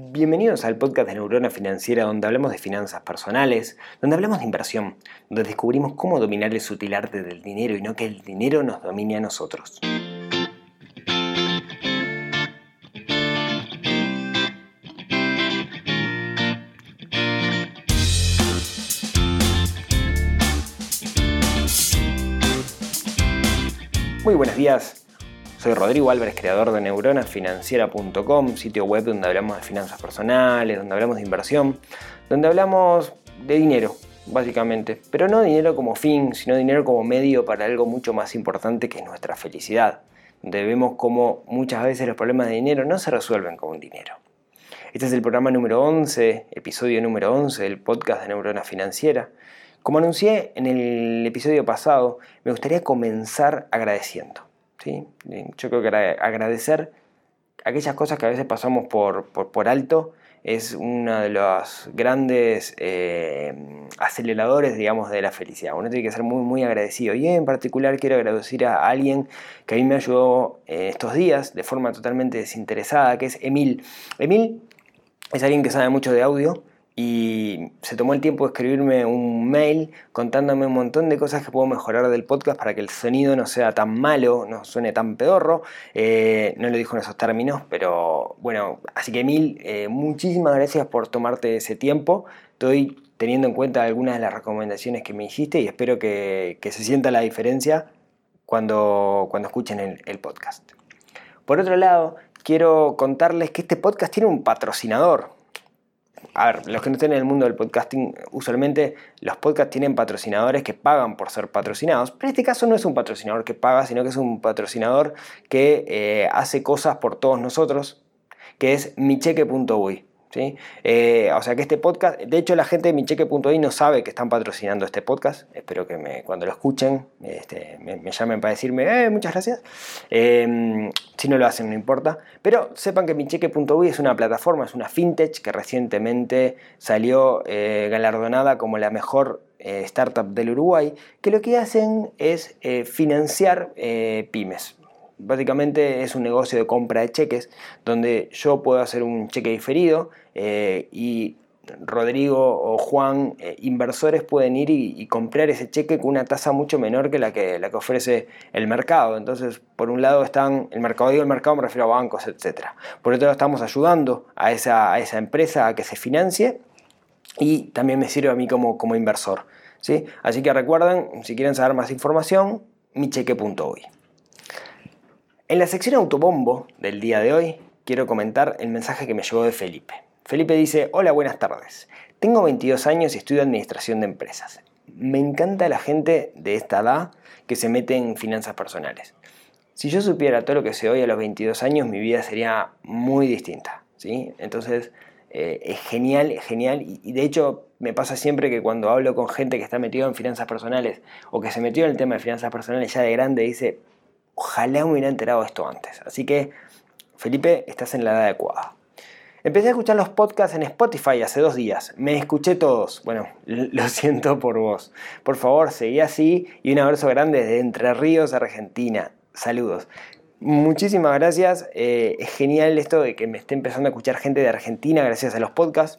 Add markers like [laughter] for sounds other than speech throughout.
Bienvenidos al podcast de Neurona Financiera donde hablamos de finanzas personales, donde hablamos de inversión, donde descubrimos cómo dominar el sutil arte del dinero y no que el dinero nos domine a nosotros. Muy buenos días, soy Rodrigo Álvarez, creador de neuronafinanciera.com, sitio web donde hablamos de finanzas personales, donde hablamos de inversión, donde hablamos de dinero, básicamente. Pero no dinero como fin, sino dinero como medio para algo mucho más importante que es nuestra felicidad. Donde vemos cómo muchas veces los problemas de dinero no se resuelven con dinero. Este es el programa número 11, episodio número 11 del podcast de Neurona Financiera. Como anuncié en el episodio pasado, me gustaría comenzar agradeciendo. Yo creo que agradecer aquellas cosas que a veces pasamos por, por, alto es uno de los grandes eh, aceleradores, digamos, de la felicidad. Uno tiene que ser muy, muy agradecido. Y en particular quiero agradecer a alguien que a mí me ayudó en estos días de forma totalmente desinteresada, que es Emil. Emil es alguien que sabe mucho de audio y se tomó el tiempo de escribirme un mail contándome un montón de cosas que puedo mejorar del podcast para que el sonido no sea tan malo, no suene tan pedorro. Eh, no lo dijo en esos términos, pero bueno, así que mil, eh, muchísimas gracias por tomarte ese tiempo. Estoy teniendo en cuenta algunas de las recomendaciones que me hiciste y espero que, se sienta la diferencia cuando, cuando escuchen el, el podcast. Por otro lado, quiero contarles que este podcast tiene un patrocinador a ver, los que no estén en el mundo del podcasting, usualmente los podcasts tienen patrocinadores que pagan por ser patrocinados, pero en este caso no es un patrocinador que paga, sino que es un patrocinador que eh, hace cosas por todos nosotros, que es micheque.uy. Eh, o sea que este podcast, de hecho la gente de micheque.i no sabe que están patrocinando este podcast, espero que cuando lo escuchen este, me, llamen para decirme, eh, muchas gracias, em, si no lo hacen no importa, pero sepan que micheque.uy es una plataforma, es una fintech que recientemente salió eh, galardonada como la mejor startup del Uruguay, que lo que hacen es financiar pymes, Básicamente es un negocio de compra de cheques donde yo puedo hacer un cheque diferido eh, y Rodrigo o Juan, eh, inversores, pueden ir y, comprar ese cheque con una tasa mucho menor que la que, la que ofrece el mercado. Entonces, por un lado están, el mercado, digo el mercado me refiero a bancos, etc. Por otro lado, estamos ayudando a esa, a esa empresa a que se financie y también me sirve a mí como, como inversor. ¿sí? Así que recuerden, si quieren saber más información, micheque.uy. En la sección autobombo del día de hoy quiero comentar el mensaje que me llegó de Felipe. Felipe dice, hola, buenas tardes. Tengo 22 años y estudio Administración de Empresas. Me encanta la gente de esta edad que se mete en finanzas personales. Si yo supiera todo lo que sé hoy a los 22 años, mi vida sería muy distinta. ¿sí? Entonces, eh, es genial, genial. Y, de hecho, me pasa siempre que cuando hablo con gente que está metido en finanzas personales o que se metió en el tema de finanzas personales ya de grande, dice, Ojalá hubiera enterado esto antes. Así que, Felipe, estás en la edad adecuada. Empecé a escuchar los podcasts en Spotify hace dos días. Me escuché todos. Bueno, [laughs] lo siento por vos. Por favor, seguí así y un abrazo grande desde Entre Ríos, Argentina. Saludos. Muchísimas gracias. Eh, es genial esto de que me esté empezando a escuchar gente de Argentina gracias a los podcasts.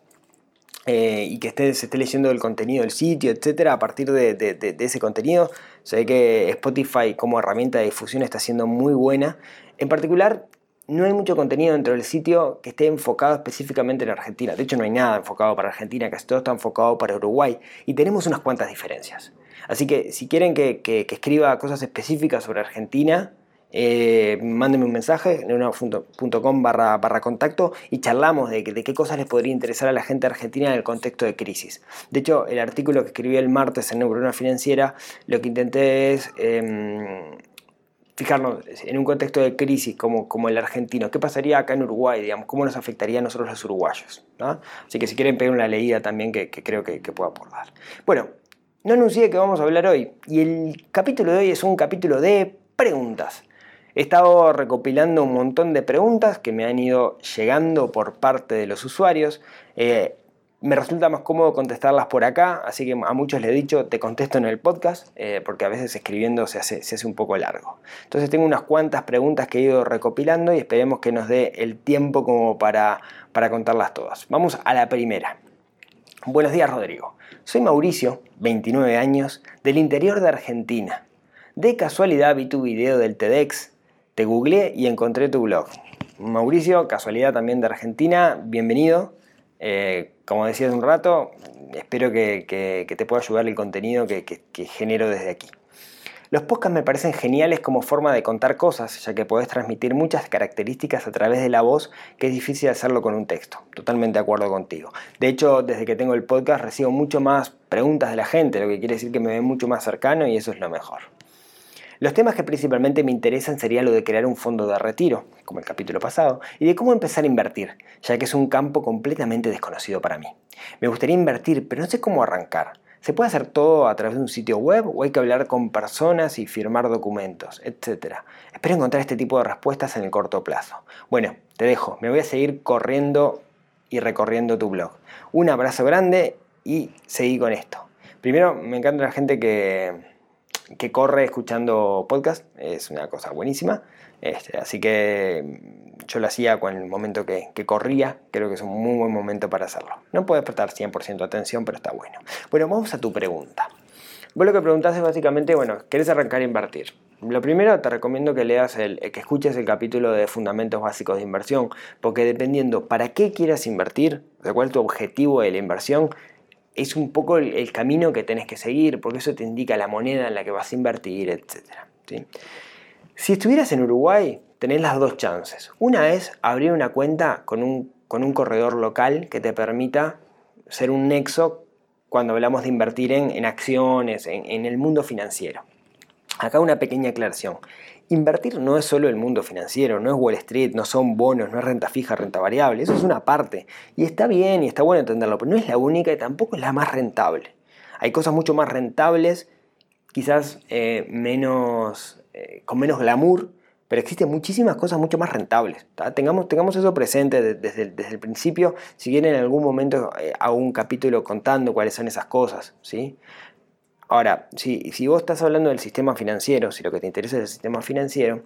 Eh, y que esté, se esté leyendo el contenido del sitio, etcétera, a partir de, ese contenido. Sé que Spotify como herramienta de difusión está siendo muy buena. En particular, no hay mucho contenido dentro del sitio que esté enfocado específicamente en Argentina. De hecho, no hay nada enfocado para Argentina, casi todo está enfocado para Uruguay. Y tenemos unas cuantas diferencias. Así que si quieren que escriba cosas específicas sobre Argentina, eh, mándenme un mensaje en una.com barra, barra contacto y charlamos de, qué cosas les podría interesar a la gente argentina en el contexto de crisis. De hecho, el artículo que escribí el martes en Neurona Financiera, lo que intenté es em, fijarnos en un contexto de crisis como, el argentino. ¿Qué pasaría acá en Uruguay? Digamos? ¿Cómo nos afectaría a nosotros los uruguayos? Así que si quieren pedir una leída también que, creo que, que puedo aportar. Bueno, no anuncié que vamos a hablar hoy y el capítulo de hoy es un capítulo de preguntas. He estado recopilando un montón de preguntas que me han ido llegando por parte de los usuarios. Eh, me resulta más cómodo contestarlas por acá, así que a muchos les he dicho, te contesto en el podcast, eh, porque a veces escribiendo se hace, se hace un poco largo. Entonces tengo unas cuantas preguntas que he ido recopilando y esperemos que nos dé el tiempo como para, para contarlas todas. Vamos a la primera. Buenos días Rodrigo. Soy Mauricio, 29 años, del interior de Argentina. De casualidad vi tu video del TEDx, te googleé y encontré tu blog. Mauricio, casualidad también de Argentina, bienvenido. Eh, como decía hace un rato, espero que, te pueda ayudar el contenido que, genero desde aquí. Los podcasts me parecen geniales como forma de contar cosas, ya que podés transmitir muchas características a través de la voz que es difícil hacerlo con un texto. Totalmente de acuerdo contigo. De hecho, desde que tengo el podcast recibo mucho más preguntas de la gente, lo que quiere decir que me ven mucho más cercano y eso es lo mejor. Los temas que principalmente me interesan sería lo de crear un fondo de retiro, como el capítulo pasado, y de cómo empezar a invertir, ya que es un campo completamente desconocido para mí. Me gustaría invertir, pero no sé cómo arrancar. ¿Se puede hacer todo a través de un sitio web o hay que hablar con personas y firmar documentos, etcétera? Espero encontrar este tipo de respuestas en el corto plazo. Bueno, te dejo, me voy a seguir corriendo y recorriendo tu blog. Un abrazo grande y seguí con esto. Primero, me encanta la gente que, que corre escuchando podcast, es una cosa buenísima. Este, así que mm, yo lo hacía con el momento que, corría, creo que es un muy buen momento para hacerlo. No puedes prestar 100% atención, pero está bueno. Bueno, vamos a tu pregunta. Vos lo que preguntás es básicamente, bueno, ¿querés arrancar a invertir? Lo primero te recomiendo que leas el, que escuches el capítulo de Fundamentos Básicos de Inversión, porque dependiendo para qué quieras invertir, de cuál es tu objetivo de la inversión, es un poco el, camino que tenés que seguir, porque eso te indica la moneda en la que vas a invertir, etc. Si estuvieras en Uruguay, tenés las dos chances. Una es abrir una cuenta con un, con un corredor local que te permita ser un nexo cuando hablamos de invertir en, acciones, en, en el mundo financiero. Acá una pequeña aclaración. Invertir no es solo el mundo financiero, no es Wall Street, no son bonos, no es renta fija, renta variable, eso es una parte. Y está bien y está bueno entenderlo, pero no es la única y tampoco es la más rentable. Hay cosas mucho más rentables, quizás eh, menos, eh, con menos glamour, pero existen muchísimas cosas mucho más rentables. Tengamos, tengamos eso presente desde, desde, el principio, si quieren en algún momento eh, hago un capítulo contando cuáles son esas cosas. ¿sí? Ahora, si, si vos estás hablando del sistema financiero, si lo que te interesa es el sistema financiero,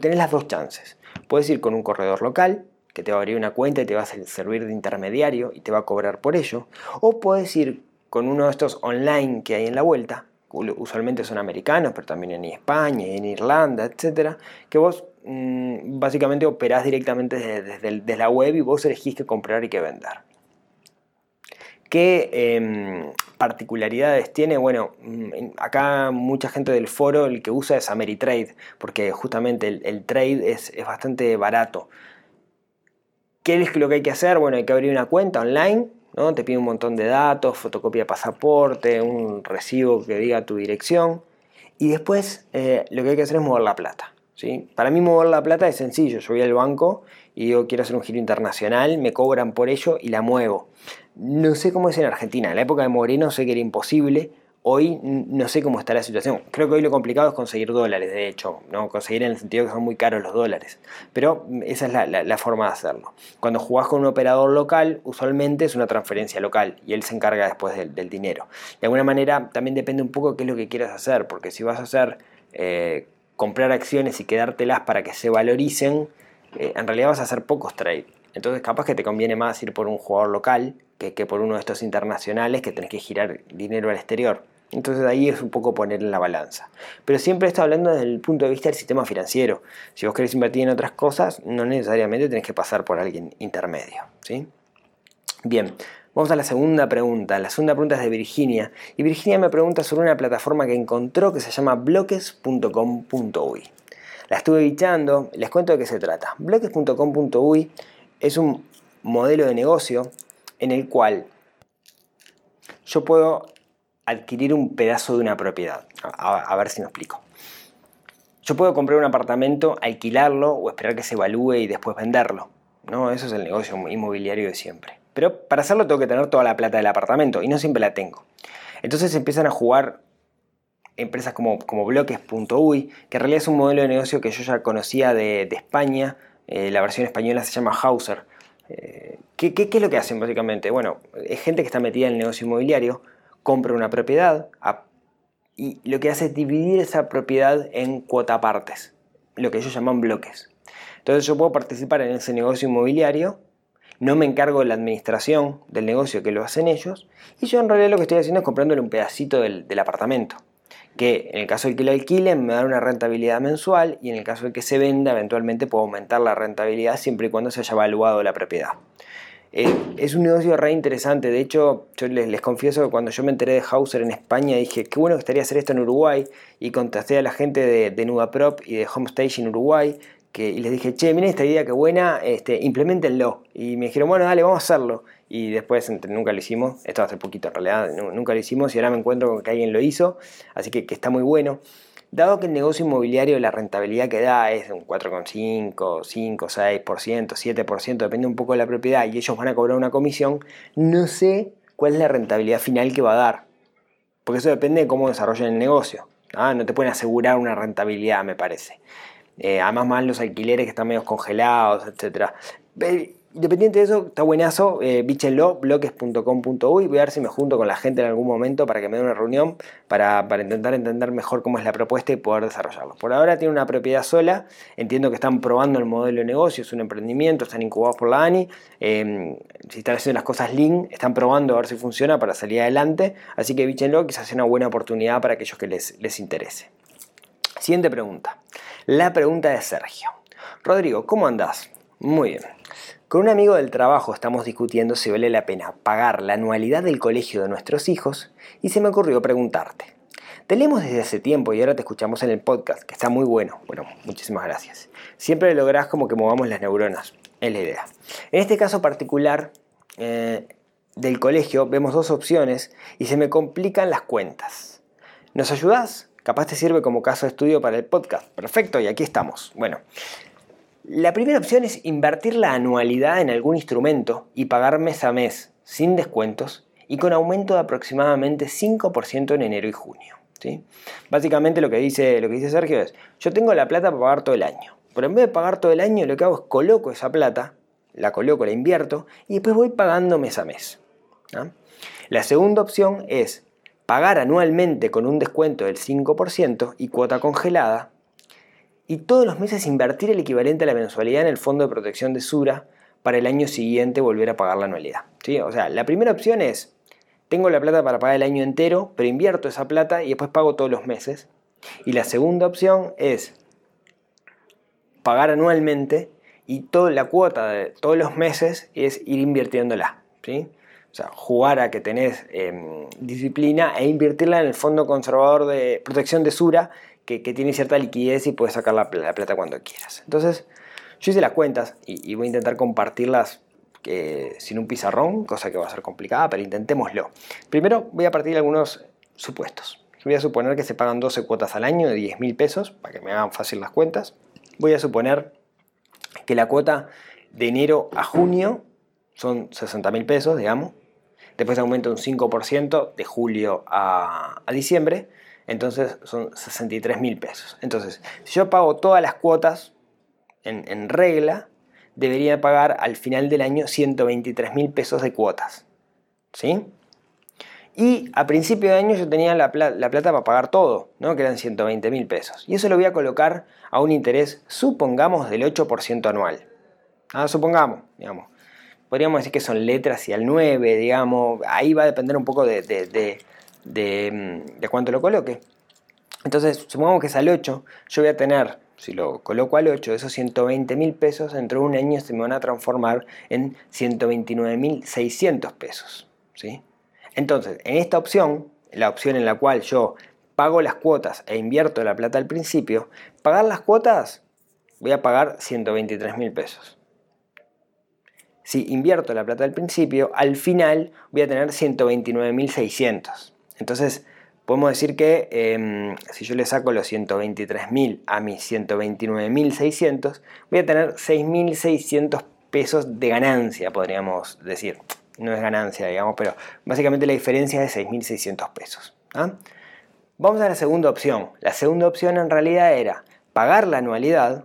tenés las dos chances. Puedes ir con un corredor local, que te va a abrir una cuenta y te va a servir de intermediario y te va a cobrar por ello. O puedes ir con uno de estos online que hay en la vuelta, usualmente son americanos, pero también en España, en Irlanda, etcétera, que vos mm, básicamente operás directamente desde, la web y vos elegís qué comprar y qué vender. ¿Qué em, particularidades tiene? Bueno, mm, acá mucha gente del foro el que usa es Ameritrade, porque justamente el, trade es, bastante barato. ¿Qué es lo que hay que hacer? Bueno, hay que abrir una cuenta online, ¿no? Te pide un montón de datos, fotocopia de pasaporte, un recibo que diga tu dirección. Y después eh, lo que hay que hacer es mover la plata. ¿sí? Para mí mover la plata es sencillo. Yo voy al banco y digo quiero hacer un giro internacional, me cobran por ello y la muevo. No sé cómo es en Argentina. En la época de Moreno sé que era imposible. Hoy no sé cómo está la situación. Creo que hoy lo complicado es conseguir dólares, de hecho, ¿no? conseguir en el sentido que son muy caros los dólares. Pero esa es la, forma de hacerlo. Cuando jugás con un operador local, usualmente es una transferencia local y él se encarga después del, dinero. De alguna manera también depende un poco de qué es lo que quieras hacer, porque si vas a hacer eh, comprar acciones y quedártelas para que se valoricen, eh, en realidad vas a hacer pocos trades. Entonces capaz que te conviene más ir por un jugador local que, por uno de estos internacionales que tenés que girar dinero al exterior. Entonces ahí es un poco poner en la balanza. Pero siempre está hablando desde el punto de vista del sistema financiero. Si vos querés invertir en otras cosas, no necesariamente tenés que pasar por alguien intermedio. ¿sí? Bien, vamos a la segunda pregunta. La segunda pregunta es de Virginia. Y Virginia me pregunta sobre una plataforma que encontró que se llama bloques.com.uy. La estuve bichando, les cuento de qué se trata. Bloques.com.uy es un modelo de negocio en el cual yo puedo adquirir un pedazo de una propiedad. A, ver si me explico. Yo puedo comprar un apartamento, alquilarlo o esperar que se evalúe y después venderlo. ¿no? Eso es el negocio inmobiliario de siempre. Pero para hacerlo tengo que tener toda la plata del apartamento y no siempre la tengo. Entonces empiezan a jugar empresas como, como bloques.uy, que en realidad es un modelo de negocio que yo ya conocía de, España. Eh, la versión española se llama Hauser Eh, ¿qué, qué, es lo que hacen básicamente? Bueno, es gente que está metida en el negocio inmobiliario, compra una propiedad y lo que hace es dividir esa propiedad en cuota partes, lo que ellos llaman bloques. Entonces yo puedo participar en ese negocio inmobiliario, no me encargo de la administración del negocio que lo hacen ellos, y yo en realidad lo que estoy haciendo es comprándole un pedacito del apartamento que en el caso de que lo alquilen me da una rentabilidad mensual y en el caso de que se venda eventualmente puedo aumentar la rentabilidad siempre y cuando se haya evaluado la propiedad. Eh, es un negocio re interesante, de hecho yo les, confieso que cuando yo me enteré de Hauser en España dije qué bueno que estaría hacer esto en Uruguay y contacté a la gente de, de Nudaprop y de Homestage en Uruguay que, y les dije, che, miren esta idea que buena, este, implementenlo. Y me dijeron, bueno, dale, vamos a hacerlo. Y después nunca lo hicimos, esto hace poquito en realidad, nunca lo hicimos y ahora me encuentro con que alguien lo hizo, así que, que está muy bueno. Dado que el negocio inmobiliario la rentabilidad que da es de un 4,5, 5, 6%, 7%, depende un poco de la propiedad y ellos van a cobrar una comisión, no sé cuál es la rentabilidad final que va a dar. Porque eso depende de cómo desarrollen el negocio. ¿ah? No te pueden asegurar una rentabilidad, me parece. Eh, además más los alquileres que están medio congelados, etc. Independiente de eso, está buenazo, eh, bíchenlo, bloques.com.uy, voy a ver si me junto con la gente en algún momento para que me dé una reunión para, intentar entender mejor cómo es la propuesta y poder desarrollarlo. Por ahora tiene una propiedad sola, entiendo que están probando el modelo de negocio, es un emprendimiento, están incubados por la ANI, em, si están haciendo las cosas lean, están probando a ver si funciona para salir adelante, así que bíchenlo, quizás sea una buena oportunidad para aquellos que les, les interese. Siguiente pregunta. La pregunta de Sergio. Rodrigo, ¿cómo andás? Muy bien. Con un amigo del trabajo estamos discutiendo si vale la pena pagar la anualidad del colegio de nuestros hijos y se me ocurrió preguntarte. Te leemos desde hace tiempo y ahora te escuchamos en el podcast, que está muy bueno. Bueno, muchísimas gracias. Siempre lográs como que movamos las neuronas, es la idea. En este caso particular eh, del colegio vemos dos opciones y se me complican las cuentas. ¿Nos ayudás? Capaz te sirve como caso de estudio para el podcast. Perfecto, y aquí estamos. Bueno, la primera opción es invertir la anualidad en algún instrumento y pagar mes a mes, sin descuentos y con aumento de aproximadamente 5% en enero y junio. ¿sí? Básicamente lo que, dice, lo que dice Sergio es, yo tengo la plata para pagar todo el año, pero en vez de pagar todo el año lo que hago es coloco esa plata, la coloco, la invierto y después voy pagando mes a mes. La segunda opción es pagar anualmente con un descuento del 5% y cuota congelada, y todos los meses invertir el equivalente a la mensualidad en el fondo de protección de Sura para el año siguiente volver a pagar la anualidad. ¿sí? O sea, la primera opción es, tengo la plata para pagar el año entero, pero invierto esa plata y después pago todos los meses. Y la segunda opción es pagar anualmente y toda la cuota de todos los meses es ir invirtiéndola. ¿sí? O sea, jugar a que tenés em, disciplina e invertirla en el fondo conservador de protección de Sura, que, tiene cierta liquidez y puedes sacar la, plata cuando quieras. Entonces, yo hice las cuentas y, voy a intentar compartirlas eh, sin un pizarrón, cosa que va a ser complicada, pero intentémoslo. Primero voy a partir de algunos supuestos. Voy a suponer que se pagan 12 cuotas al año de 10 mil pesos, para que me hagan fácil las cuentas. Voy a suponer que la cuota de enero a junio son 60 mil pesos, digamos después aumenta un 5% de julio a, diciembre, entonces son 63 mil pesos. Entonces, si yo pago todas las cuotas en, regla, debería pagar al final del año 123 mil pesos de cuotas. ¿Sí? Y a principio de año yo tenía la, plata para pagar todo, ¿no? que eran 120 mil pesos. Y eso lo voy a colocar a un interés, supongamos, del 8% anual. Ah, supongamos, digamos podríamos decir que son letras y al 9, digamos, ahí va a depender un poco de, de, cuánto lo coloque. Entonces, supongamos que es al 8, yo voy a tener, si lo coloco al 8, esos 120 mil pesos, dentro de un año se me van a transformar en 129 mil 600 pesos. ¿sí? Entonces, en esta opción, la opción en la cual yo pago las cuotas e invierto la plata al principio, pagar las cuotas voy a pagar 123 mil pesos si invierto la plata al principio, al final voy a tener 129.600. Entonces, podemos decir que em, si yo le saco los 123.000 a mis 129.600, voy a tener 6.600 pesos de ganancia, podríamos decir. No es ganancia, digamos, pero básicamente la diferencia es de 6.600 pesos. ¿ah? Vamos a la segunda opción. La segunda opción en realidad era pagar la anualidad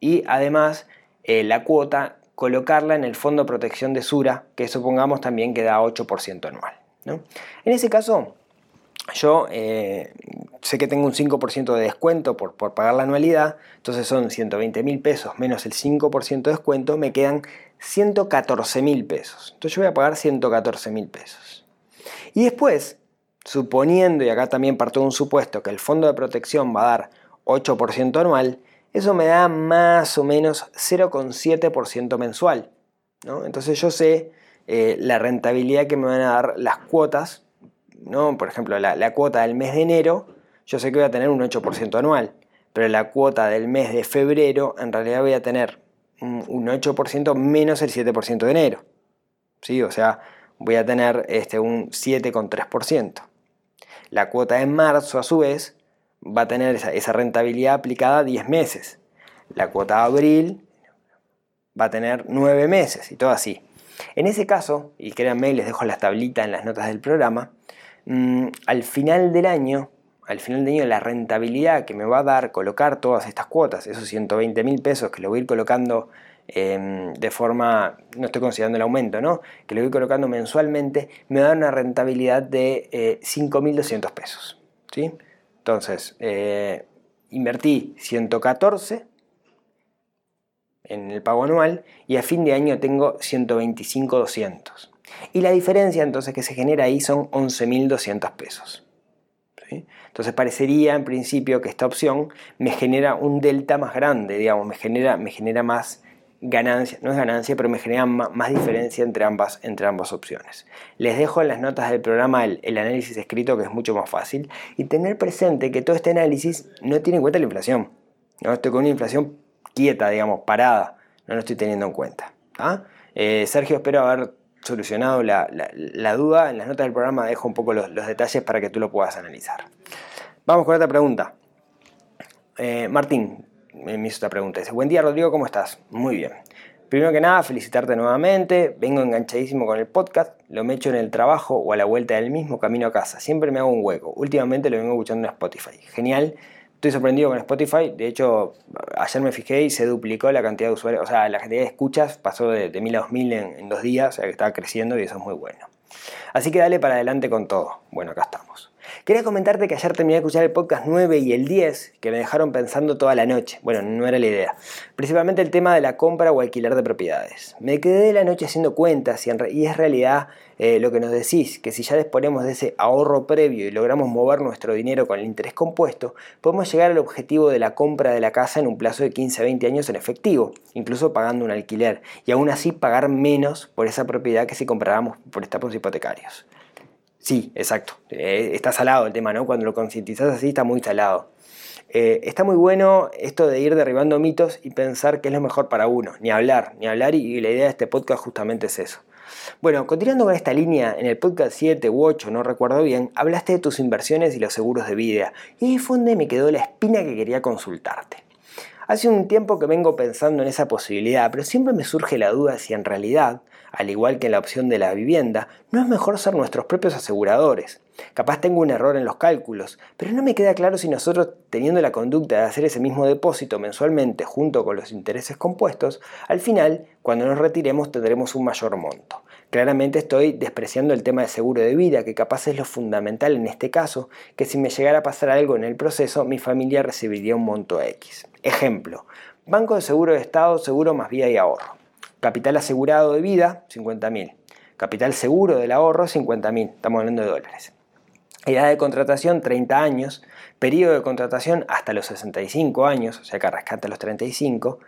y además eh, la cuota colocarla en el fondo de protección de Sura, que supongamos también que da 8% anual. En ese caso, yo eh, sé que tengo un 5% de descuento por, por, pagar la anualidad, entonces son 120 mil pesos menos el 5% de descuento, me quedan 114 mil pesos. Entonces yo voy a pagar 114 mil pesos. Y después, suponiendo, y acá también parto de un supuesto, que el fondo de protección va a dar 8% anual, eso me da más o menos 0,7% mensual. Entonces yo sé eh, la rentabilidad que me van a dar las cuotas ¿no? Por ejemplo, la, cuota del mes de enero, yo sé que voy a tener un 8% anual, pero la cuota del mes de febrero, en realidad voy a tener un, 8% menos el 7% de enero. ¿Sí? O sea, voy a tener este, un 7,3%. La cuota de marzo, a su vez, va a tener esa, rentabilidad aplicada a 10 meses. La cuota de abril va a tener 9 meses y todo así. En ese caso, y créanme, les dejo las tablitas en las notas del programa, Mm, al final del año, al final del año la rentabilidad que me va a dar colocar todas estas cuotas, esos 120 mil pesos que lo voy a ir colocando em, de forma, no estoy considerando el aumento, ¿no? que lo voy colocando mensualmente, me da una rentabilidad de eh, 5.200 pesos. ¿sí? Entonces, eh, invertí 114 en el pago anual y a fin de año tengo 125.200. Y la diferencia entonces que se genera ahí son 11.200 pesos. Entonces parecería en principio que esta opción me genera un delta más grande, digamos, me genera, me genera más ganancia, no es ganancia, pero me genera más, diferencia entre ambas, entre ambas opciones. Les dejo en las notas del programa el, análisis escrito que es mucho más fácil y tener presente que todo este análisis no tiene en cuenta la inflación. ¿no? Estoy con una inflación quieta, digamos, parada, no lo estoy teniendo en cuenta. ¿ah? Eh, Sergio, espero haber solucionado la, duda. En las notas del programa dejo un poco los, detalles para que tú lo puedas analizar. Vamos con otra pregunta. Eh, Martín me hizo esta pregunta. Dice, buen día Rodrigo, ¿cómo estás? Muy bien. Primero que nada, felicitarte nuevamente. Vengo enganchadísimo con el podcast. Lo me echo en el trabajo o a la vuelta del mismo camino a casa. Siempre me hago un hueco. Últimamente lo vengo escuchando en Spotify. Genial. Estoy sorprendido con Spotify. De hecho, ayer me fijé y se duplicó la cantidad de usuarios. O sea, la cantidad de escuchas pasó de, de 1000 a 2000 en, en dos días. O sea, que estaba creciendo y eso es muy bueno. Así que dale para adelante con todo. Bueno, acá estamos. Quería comentarte que ayer terminé de escuchar el podcast 9 y el 10 que me dejaron pensando toda la noche. Bueno, no era la idea. Principalmente el tema de la compra o alquiler de propiedades. Me quedé la noche haciendo cuentas y, es realidad eh, lo que nos decís, que si ya disponemos de ese ahorro previo y logramos mover nuestro dinero con el interés compuesto, podemos llegar al objetivo de la compra de la casa en un plazo de 15 a 20 años en efectivo, incluso pagando un alquiler, y aún así pagar menos por esa propiedad que si compráramos por estapos hipotecarios. Sí, exacto. Eh, está salado el tema, ¿no? Cuando lo concientizas así está muy salado. Eh, está muy bueno esto de ir derribando mitos y pensar qué es lo mejor para uno. Ni hablar, ni hablar y, la idea de este podcast justamente es eso. Bueno, continuando con esta línea, en el podcast 7 u 8, no recuerdo bien, hablaste de tus inversiones y los seguros de vida. Y ahí fue donde me quedó la espina que quería consultarte. Hace un tiempo que vengo pensando en esa posibilidad, pero siempre me surge la duda si en realidad al igual que en la opción de la vivienda, no es mejor ser nuestros propios aseguradores. Capaz tengo un error en los cálculos, pero no me queda claro si nosotros, teniendo la conducta de hacer ese mismo depósito mensualmente junto con los intereses compuestos, al final, cuando nos retiremos, tendremos un mayor monto. Claramente estoy despreciando el tema de seguro de vida, que capaz es lo fundamental en este caso, que si me llegara a pasar algo en el proceso, mi familia recibiría un monto X. Ejemplo, Banco de Seguro de Estado, seguro más vida y ahorro. Capital asegurado de vida, 50.000. Capital seguro del ahorro, 50.000. Estamos hablando de dólares. Edad de contratación, 30 años. Periodo de contratación hasta los 65 años, o sea que rescate a los 35.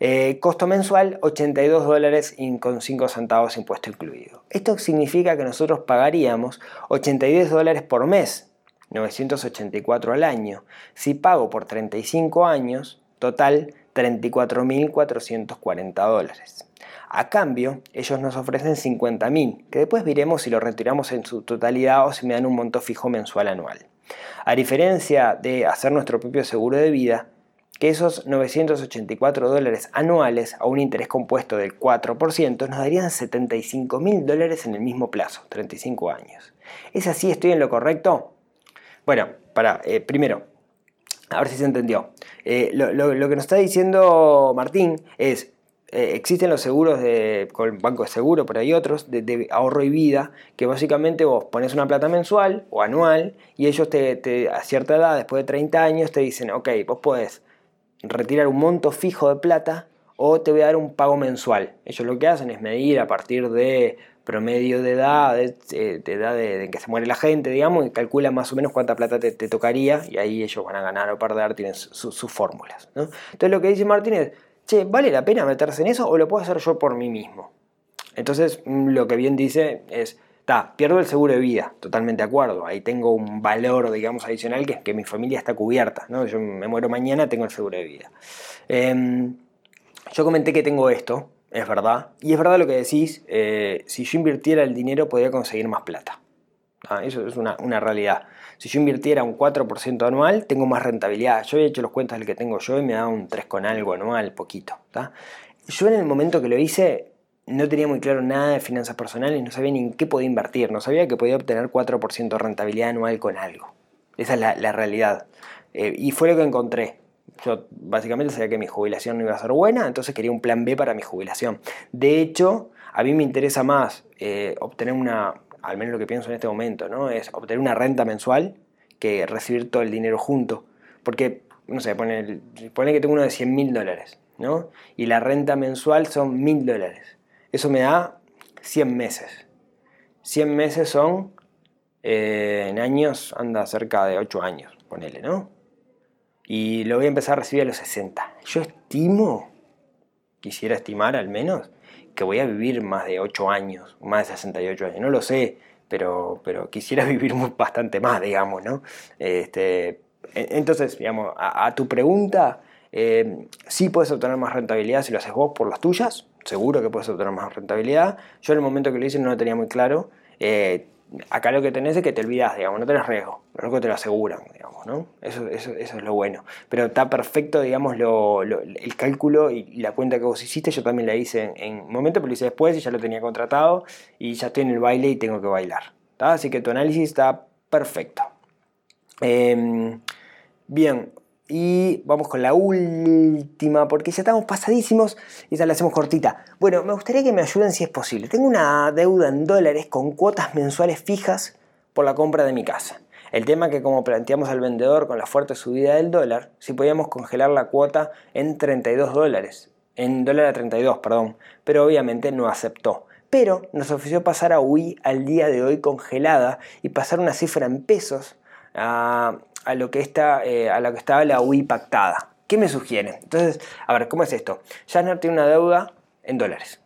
Eh, costo mensual, 82 dólares con 5 centavos impuesto incluido. Esto significa que nosotros pagaríamos 82 dólares por mes, 984 al año. Si pago por 35 años, total 34.440 dólares. A cambio, ellos nos ofrecen 50.000, que después veremos si lo retiramos en su totalidad o si me dan un monto fijo mensual anual. A diferencia de hacer nuestro propio seguro de vida, que esos 984 dólares anuales a un interés compuesto del 4% nos darían 75 mil dólares en el mismo plazo, 35 años. ¿Es así? ¿Estoy en lo correcto? Bueno, para, eh, primero, a ver si se entendió. Eh, lo, que nos está diciendo Martín es, eh, existen los seguros de, con Banco de Seguro, pero hay otros, de, ahorro y vida, que básicamente vos pones una plata mensual o anual y ellos te, a cierta edad, después de 30 años, te dicen, ok, vos podés retirar un monto fijo de plata o te voy a dar un pago mensual. Ellos lo que hacen es medir a partir de promedio de edad, de, eh, edad de, que se muere la gente, digamos, y calcula más o menos cuánta plata te, tocaría y ahí ellos van a ganar o perder, tienen sus fórmulas. Entonces lo que dice Martín es, che, ¿vale la pena meterse en eso o lo puedo hacer yo por mí mismo? Entonces, mm, lo que bien dice es, ta, pierdo el seguro de vida, totalmente de acuerdo, ahí tengo un valor, digamos, adicional que es que mi familia está cubierta, ¿no? Yo me muero mañana, tengo el seguro de vida. Em, yo comenté que tengo esto, es verdad, y es verdad lo que decís, eh, si yo invirtiera el dinero podría conseguir más plata. Eso es una, una realidad. Si yo invirtiera un 4% anual, tengo más rentabilidad. Yo he hecho los cuentas del que tengo yo y me da un 3 con algo anual, poquito. Yo en el momento que lo hice no tenía muy claro nada de finanzas personales, no sabía ni en qué podía invertir, no sabía que podía obtener 4% de rentabilidad anual con algo. Esa es la, realidad. Eh, y fue lo que encontré. Yo básicamente sabía que mi jubilación no iba a ser buena, entonces quería un plan B para mi jubilación. De hecho, a mí me interesa más eh, obtener una, al menos lo que pienso en este momento, ¿no? es obtener una renta mensual que recibir todo el dinero junto. Porque, no sé, pone, pone que tengo uno de 100 mil dólares, ¿no? Y la renta mensual son mil dólares. Eso me da 100 meses. 100 meses son, eh, en años, anda cerca de 8 años, ponele, ¿no? Y lo voy a empezar a recibir a los 60. Yo estimo, quisiera estimar al menos, que voy a vivir más de 8 años, más de 68 años, no lo sé, pero, pero quisiera [laughs] vivir bastante más, digamos, ¿no? Este, entonces, digamos, a, tu pregunta, eh, sí puedes obtener más rentabilidad si lo haces vos por las tuyas, seguro que puedes obtener más rentabilidad. Yo en el momento que lo hice no lo tenía muy claro. Eh, acá lo que tenés es que te olvidas, digamos, no tenés riesgo, lo que te lo aseguran, digamos, ¿no? Eso, eso, eso es lo bueno. Pero está perfecto, digamos, lo, el cálculo y, la cuenta que vos hiciste, yo también la hice en, un momento, pero lo hice después y ya lo tenía contratado y ya estoy en el baile y tengo que bailar. Así que tu análisis está perfecto. Em, bien, y vamos con la última, porque ya estamos pasadísimos y ya la hacemos cortita. Bueno, me gustaría que me ayuden si es posible. Tengo una deuda en dólares con cuotas mensuales fijas por la compra de mi casa. El tema que como planteamos al vendedor con la fuerte subida del dólar, si podíamos congelar la cuota en 32 dólares, en dólar a 32, perdón, pero obviamente no aceptó. Pero nos ofreció pasar a UI al día de hoy congelada y pasar una cifra en pesos a, lo que está, eh, a lo que estaba la UI pactada. ¿Qué me sugiere? Entonces, a ver, ¿cómo es esto? Jasner tiene una deuda en dólares.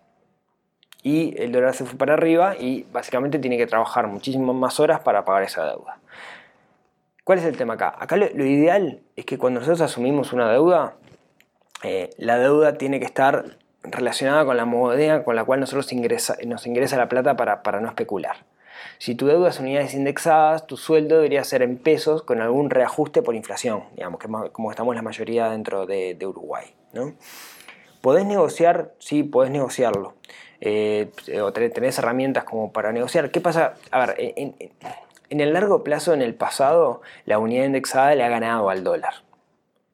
Y el dólar se fue para arriba y básicamente tiene que trabajar muchísimas más horas para pagar esa deuda. ¿Cuál es el tema acá? Acá lo, ideal es que cuando nosotros asumimos una deuda, eh, la deuda tiene que estar relacionada con la moneda con la cual nosotros ingresa, nos ingresa la plata para, para no especular. Si tu deuda es unidades indexadas, tu sueldo debería ser en pesos con algún reajuste por inflación, digamos, que como estamos la mayoría dentro de, Uruguay. ¿no? ¿Podés negociar? Sí, podés negociarlo. Eh, o tenés herramientas como para negociar. ¿Qué pasa? A ver, en, el largo plazo, en el pasado, la unidad indexada le ha ganado al dólar.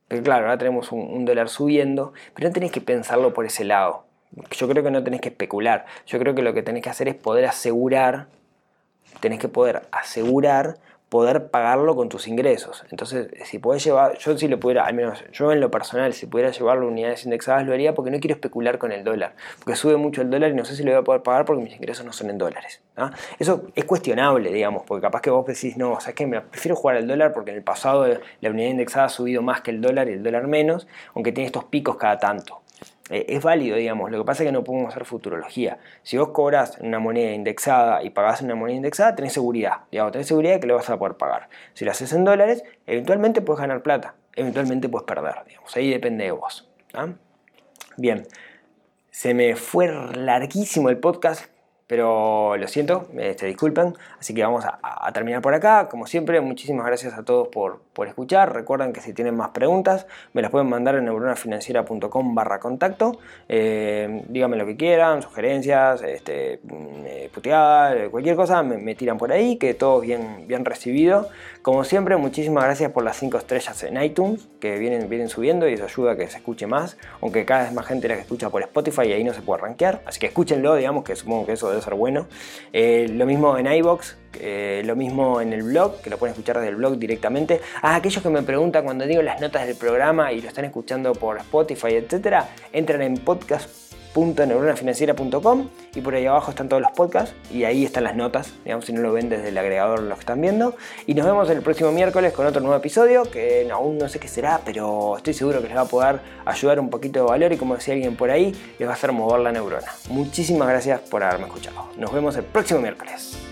Pero claro, ahora tenemos un, un dólar subiendo, pero no tenés que pensarlo por ese lado. Yo creo que no tenés que especular. Yo creo que lo que tenés que hacer es poder asegurar tenés que poder asegurar poder pagarlo con tus ingresos. Entonces, si puedes llevar, yo si lo pudiera, al menos yo en lo personal, si pudiera llevarlo unidades indexadas, lo haría porque no quiero especular con el dólar, porque sube mucho el dólar y no sé si lo voy a poder pagar porque mis ingresos no son en dólares. Eso es cuestionable, digamos, porque capaz que vos decís, no, o sea, es que me prefiero jugar al dólar porque en el pasado la unidad indexada ha subido más que el dólar y el dólar menos, aunque tiene estos picos cada tanto. Eh, es válido, digamos. Lo que pasa es que no podemos hacer futurología. Si vos cobras una moneda indexada y pagás una moneda indexada, tenés seguridad. Digamos, tenés seguridad de que lo vas a poder pagar. Si lo haces en dólares, eventualmente puedes ganar plata. Eventualmente puedes perder, digamos. Ahí depende de vos. Bien. Se me fue larguísimo el podcast. pero lo siento, este, disculpen, así que vamos a, terminar por acá. Como siempre, muchísimas gracias a todos por, escuchar. Recuerden que si tienen más preguntas, me las pueden mandar en neuronafinanciera.com barra contacto. Eh, díganme lo que quieran, sugerencias, este, mm, eh, puteadas, cualquier cosa, me, tiran por ahí, que todo bien, bien recibido. Como siempre, muchísimas gracias por las 5 estrellas en iTunes, que vienen, vienen subiendo y eso ayuda a que se escuche más, aunque cada vez más gente la que escucha por Spotify y ahí no se puede rankear. Así que escúchenlo, digamos que supongo que eso ser bueno. Eh, lo mismo en iBox, eh, lo mismo en el blog, que lo pueden escuchar desde el blog directamente. Ah, aquellos que me preguntan cuando digo las notas del programa y lo están escuchando por Spotify, etcétera, entran en podcast.neuronafinanciera.com y por ahí abajo están todos los podcasts y ahí están las notas, digamos, si no lo ven desde el agregador lo están viendo. Y nos vemos el próximo miércoles con otro nuevo episodio que aún no sé qué será, pero estoy seguro que les va a poder ayudar un poquito de valor y como decía alguien por ahí, les va a hacer mover la neurona. Muchísimas gracias por haberme escuchado. Nos vemos el próximo miércoles.